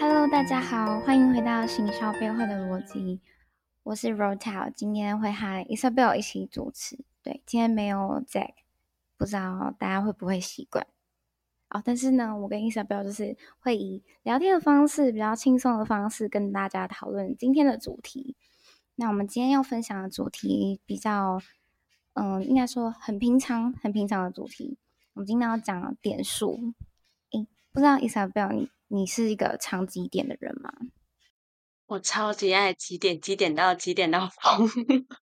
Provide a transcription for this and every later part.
Hello，大家好，欢迎回到行销背后的逻辑。我是 Rota，今天会和 Isabel 一起主持。对，今天没有 Jack，不知道大家会不会习惯。哦，但是呢，我跟 Isabel 就是会以聊天的方式，比较轻松的方式跟大家讨论今天的主题。那我们今天要分享的主题比较，嗯，应该说很平常、很平常的主题。我们今天要讲点数。诶，不知道 Isabel 你。你是一个常几点的人吗？我超级爱几点，几点到几点到疯。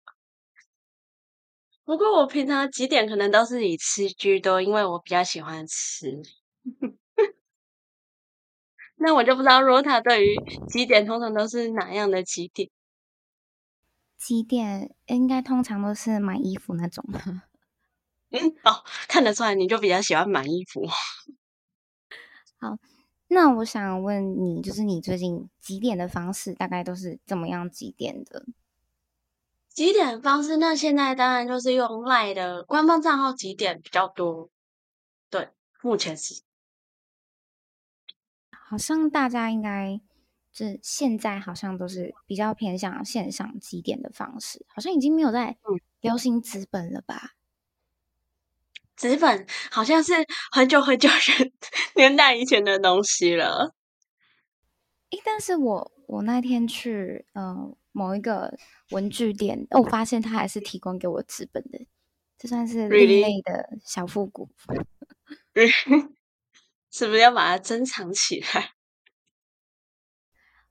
不过我平常几点可能都是以吃居多，因为我比较喜欢吃。那我就不知道 Rota 对于几点通常都是哪样的几点？几点应该通常都是买衣服那种。嗯，哦，看得出来你就比较喜欢买衣服。好。那我想问你，就是你最近几点的方式大概都是怎么样几点的？几点方式，那现在当然就是用 LINE 的官方账号几点比较多。对，目前是。好像大家应该就是现在好像都是比较偏向线上几点的方式，好像已经没有在流行纸本了吧？纸本好像是很久很久人年代以前的东西了。诶，但是我我那天去呃某一个文具店，我发现他还是提供给我纸本的，这算是另类的小复古。Really? 是不是要把它珍藏起来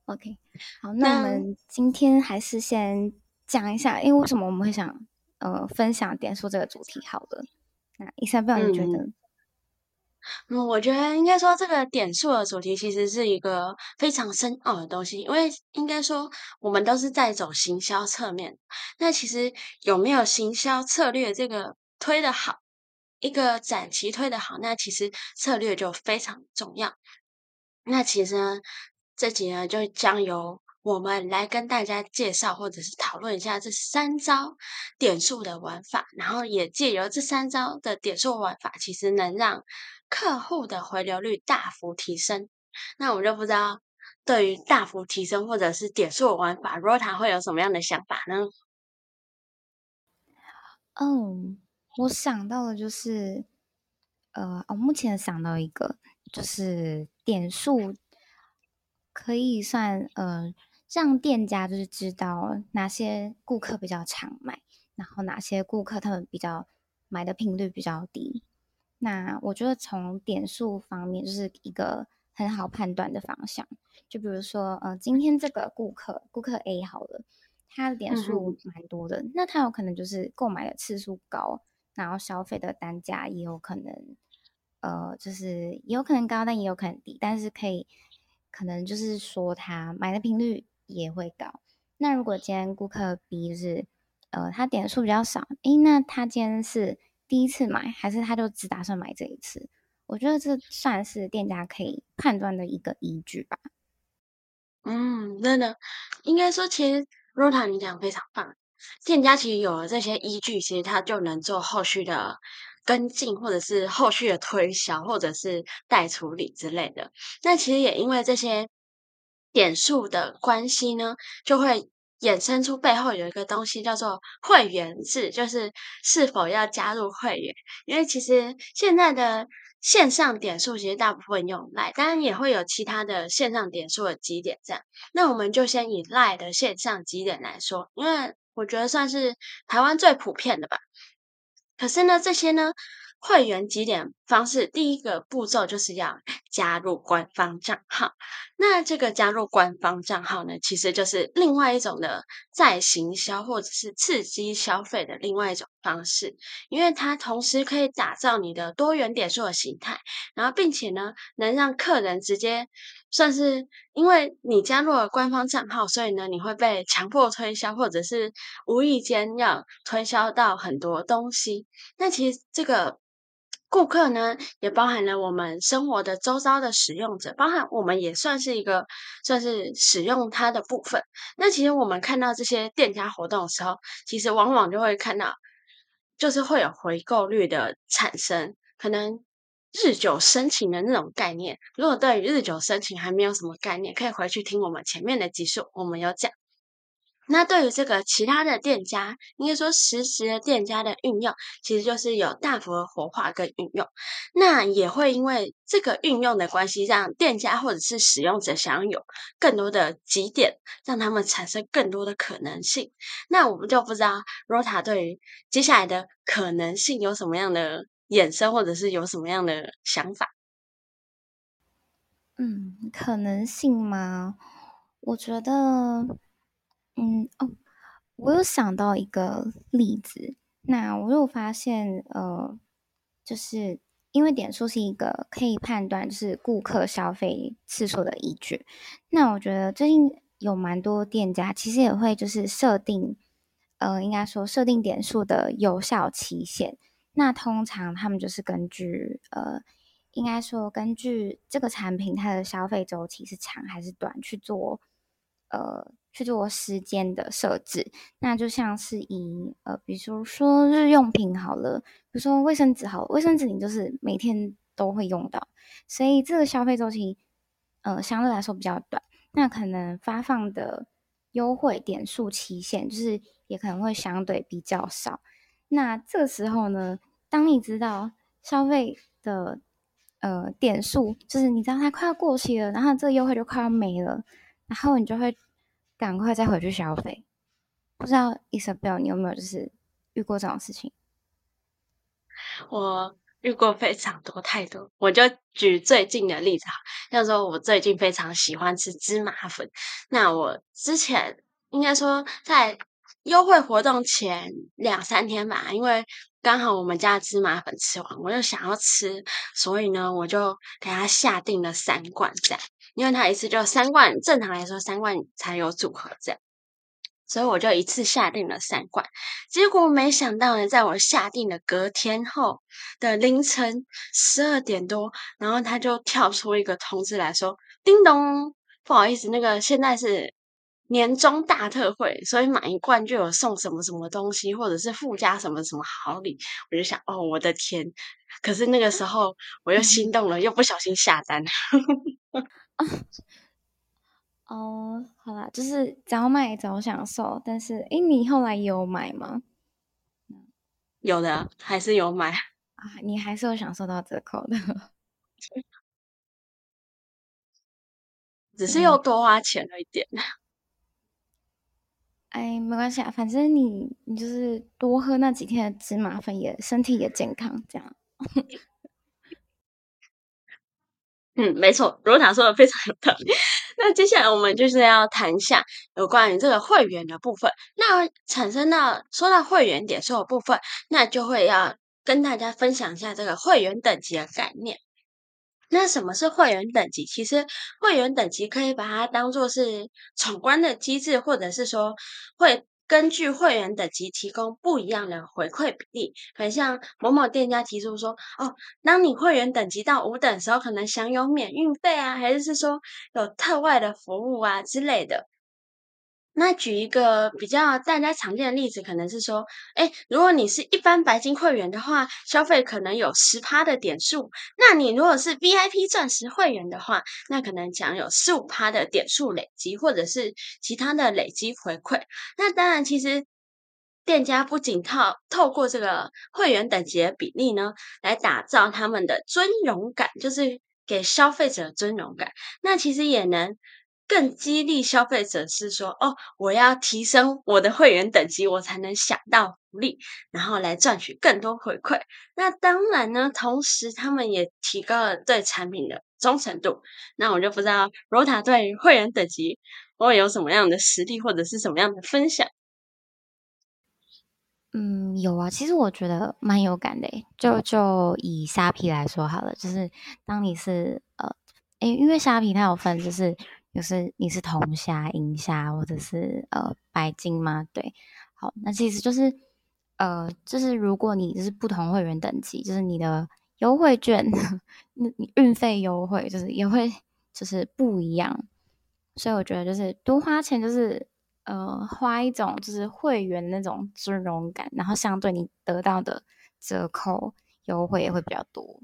？OK，好，那我们今天还是先讲一下，因为为什么我们会想呃分享点数这个主题？好了。那 Isabel 你觉得？嗯，我觉得应该说这个点数的主题其实是一个非常深奥的东西，因为应该说我们都是在走行销侧面。那其实有没有行销策略这个推得好，一个展期推得好，那其实策略就非常重要。那其实呢，这集呢就将由。我们来跟大家介绍或者是讨论一下这三招点数的玩法，然后也借由这三招的点数玩法，其实能让客户的回流率大幅提升。那我就不知道对于大幅提升或者是点数玩法，Rota 会有什么样的想法呢？嗯，我想到的就是，呃，我目前想到一个，就是点数可以算，呃。让店家就是知道哪些顾客比较常买，然后哪些顾客他们比较买的频率比较低。那我觉得从点数方面就是一个很好判断的方向。就比如说，呃，今天这个顾客顾客 A 好了，他的点数蛮多的，嗯、那他有可能就是购买的次数高，然后消费的单价也有可能，呃，就是也有可能高，但也有可能低，但是可以可能就是说他买的频率。也会高。那如果今天顾客 B 是，呃，他点数比较少，诶，那他今天是第一次买，还是他就只打算买这一次？我觉得这算是店家可以判断的一个依据吧。嗯，真的，应该说，其实 Rota 你讲非常棒。店家其实有了这些依据，其实他就能做后续的跟进，或者是后续的推销，或者是待处理之类的。那其实也因为这些。点数的关系呢，就会衍生出背后有一个东西叫做会员制，就是是否要加入会员。因为其实现在的线上点数其实大部分用 LINE，当然也会有其他的线上点数的集点这样。那我们就先以 LINE 的线上集点来说，因为我觉得算是台湾最普遍的吧。可是呢，这些呢。会员集点方式，第一个步骤就是要 加入官方账号。那这个加入官方账号呢，其实就是另外一种的再行销或者是刺激消费的另外一种方式，因为它同时可以打造你的多元点数的形态，然后并且呢，能让客人直接算是因为你加入了官方账号，所以呢，你会被强迫推销，或者是无意间要推销到很多东西。那其实这个。顾客呢，也包含了我们生活的周遭的使用者，包含我们也算是一个算是使用它的部分。那其实我们看到这些店家活动的时候，其实往往就会看到，就是会有回购率的产生。可能日久生情的那种概念。如果对于日久生情还没有什么概念，可以回去听我们前面的集数，我们有讲。那对于这个其他的店家，应该说实时的店家的运用，其实就是有大幅的活化跟运用。那也会因为这个运用的关系，让店家或者是使用者想要有更多的集点，让他们产生更多的可能性。那我们就不知道 Rota 对于接下来的可能性有什么样的衍生，或者是有什么样的想法？嗯，可能性吗？我觉得。嗯哦，我有想到一个例子，那我又发现，呃，就是因为点数是一个可以判断就是顾客消费次数的依据，那我觉得最近有蛮多店家其实也会就是设定，呃，应该说设定点数的有效期限，那通常他们就是根据，呃，应该说根据这个产品它的消费周期是长还是短去做，呃。去做时间的设置，那就像是以呃，比如说日用品好了，比如说卫生纸好了，卫生纸你就是每天都会用到，所以这个消费周期呃相对来说比较短，那可能发放的优惠点数期限就是也可能会相对比较少。那这个时候呢，当你知道消费的呃点数，就是你知道它快要过期了，然后这个优惠就快要没了，然后你就会。赶快再回去消费，不知道 Isabel 你有没有就是遇过这种事情？我遇过非常多太多，我就举最近的例子哈，像说我最近非常喜欢吃芝麻粉，那我之前应该说在优惠活动前两三天吧，因为刚好我们家芝麻粉吃完，我就想要吃，所以呢，我就给他下定了三罐这样。因为他一次就三罐，正常来说三罐才有组合这样，所以我就一次下定了三罐。结果没想到呢，在我下定的隔天后的凌晨十二点多，然后他就跳出一个通知来说：“叮咚，不好意思，那个现在是年终大特惠，所以买一罐就有送什么什么东西，或者是附加什么什么好礼。”我就想：“哦，我的天！”可是那个时候我又心动了，又不小心下单。啊，哦，好啦，就是早买早享受，但是，诶，你后来有买吗？有的，还是有买啊，你还是有享受到折扣的，只是又多花钱了一点。哎，没关系啊，反正你你就是多喝那几天的芝麻粉，也身体也健康，这样。嗯，没错，罗塔说的非常有道理。那接下来我们就是要谈一下有关于这个会员的部分。那产生到说到会员点数的部分，那就会要跟大家分享一下这个会员等级的概念。那什么是会员等级？其实会员等级可以把它当做是闯关的机制，或者是说会。根据会员等级提供不一样的回馈比例，很像某某店家提出说，哦，当你会员等级到五等时候，可能享有免运费啊，还是说有特外的服务啊之类的。那举一个比较大家常见的例子，可能是说，诶，如果你是一般白金会员的话，消费可能有十趴的点数；那你如果是 VIP 钻石会员的话，那可能享有十五趴的点数累积，或者是其他的累积回馈。那当然，其实店家不仅靠透过这个会员等级的比例呢，来打造他们的尊荣感，就是给消费者尊荣感，那其实也能。更激励消费者是说，哦，我要提升我的会员等级，我才能享到福利，然后来赚取更多回馈。那当然呢，同时他们也提高了对产品的忠诚度。那我就不知道 Rota 对会员等级会有什么样的实力，或者是什么样的分享？嗯，有啊，其实我觉得蛮有感的。就就以虾皮来说好了，就是当你是呃，诶，因为虾皮它有分，就是。就是你是铜虾、银虾，或者是呃白金吗？对，好，那其实就是呃，就是如果你是不同会员等级，就是你的优惠券，那你运费优惠就是也会就是不一样。所以我觉得就是多花钱，就是呃花一种就是会员那种尊荣感，然后相对你得到的折扣优惠也会比较多。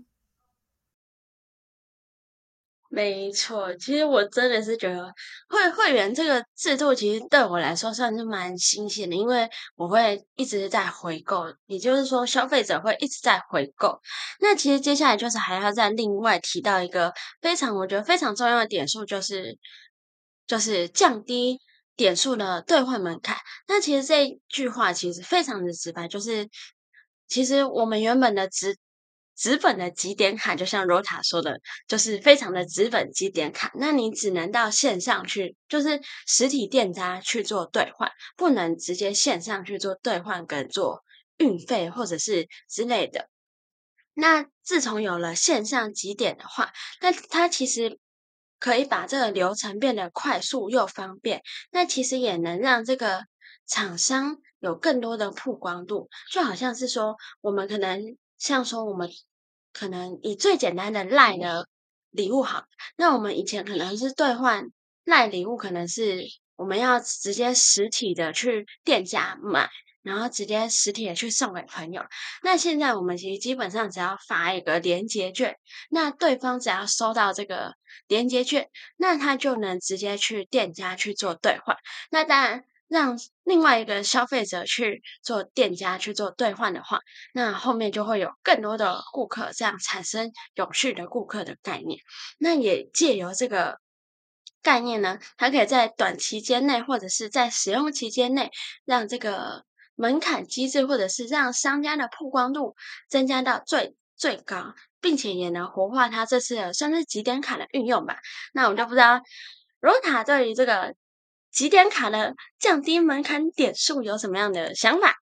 没错，其实我真的是觉得会会员这个制度，其实对我来说算是蛮新鲜的，因为我会一直在回购，也就是说消费者会一直在回购。那其实接下来就是还要再另外提到一个非常我觉得非常重要的点数，就是就是降低点数的兑换门槛。那其实这句话其实非常的直白，就是其实我们原本的值。纸本的集点卡，就像 Rota 说的，就是非常的纸本集点卡。那你只能到线上去，就是实体店家去做兑换，不能直接线上去做兑换跟做运费或者是之类的。那自从有了线上集点的话，那它其实可以把这个流程变得快速又方便。那其实也能让这个厂商有更多的曝光度，就好像是说我们可能。像说我们可能以最简单的赖的礼物好，那我们以前可能是兑换赖礼物，可能是我们要直接实体的去店家买，然后直接实体的去送给朋友。那现在我们其实基本上只要发一个连结券，那对方只要收到这个连结券，那他就能直接去店家去做兑换。那当然。让另外一个消费者去做店家去做兑换的话，那后面就会有更多的顾客，这样产生永续的顾客的概念。那也借由这个概念呢，它可以在短期间内或者是在使用期间内，让这个门槛机制或者是让商家的曝光度增加到最最高，并且也能活化它这次的算是几点卡的运用吧。那我们就不知道罗塔对于这个。几点卡的降低门槛点数有什么样的想法？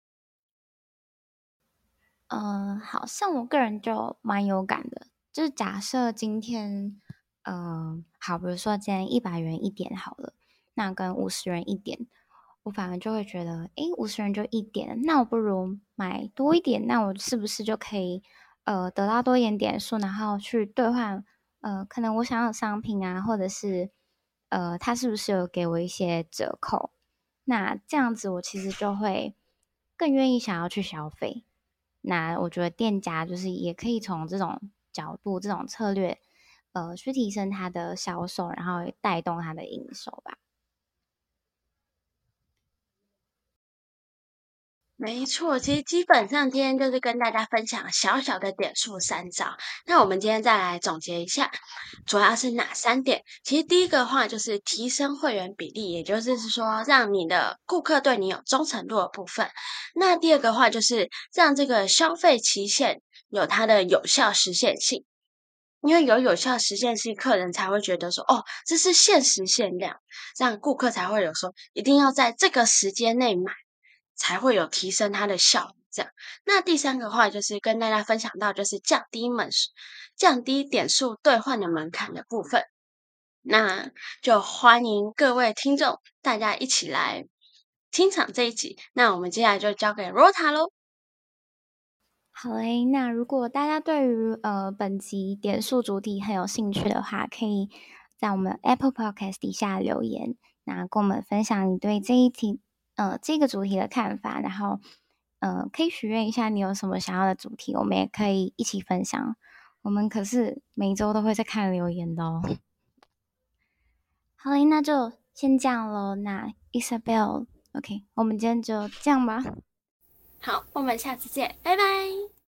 嗯、好像我个人就蛮有感的。就是假设今天，嗯、好，比如说今天一百元一点好了，那跟五十元一点，我反而就会觉得，诶，五十元就一点，那我不如买多一点，那我是不是就可以，呃，得到多一点点数，然后去兑换，呃，可能我想要的商品啊，或者是。呃，他是不是有给我一些折扣？那这样子我其实就会更愿意想要去消费。那我觉得店家就是也可以从这种角度、这种策略，呃，去提升他的销售，然后带动他的营收吧。没错，其实基本上今天就是跟大家分享小小的点数三招。那我们今天再来总结一下，主要是哪三点？其实第一个话就是提升会员比例，也就是说让你的顾客对你有忠诚度的部分。那第二个话就是让这个消费期限有它的有效实现性，因为有有效实现性，客人才会觉得说哦，这是限时限量，让顾客才会有说一定要在这个时间内买。才会有提升它的效率，这样。那第三个话就是跟大家分享到，就是降低门降低点数兑换的门槛的部分。那就欢迎各位听众，大家一起来听场这一集。那我们接下来就交给 Rota 喽。好嘞，那如果大家对于呃本集点数主题很有兴趣的话，可以在我们 Apple Podcast 底下留言，那跟我们分享你对这一题。呃，这个主题的看法，然后，呃，可以许愿一下你有什么想要的主题，我们也可以一起分享。我们可是每周都会在看留言的哦。好嘞，那就先这样喽。那 Isabel，OK，我们今天就这样吧。好，我们下次见，拜拜。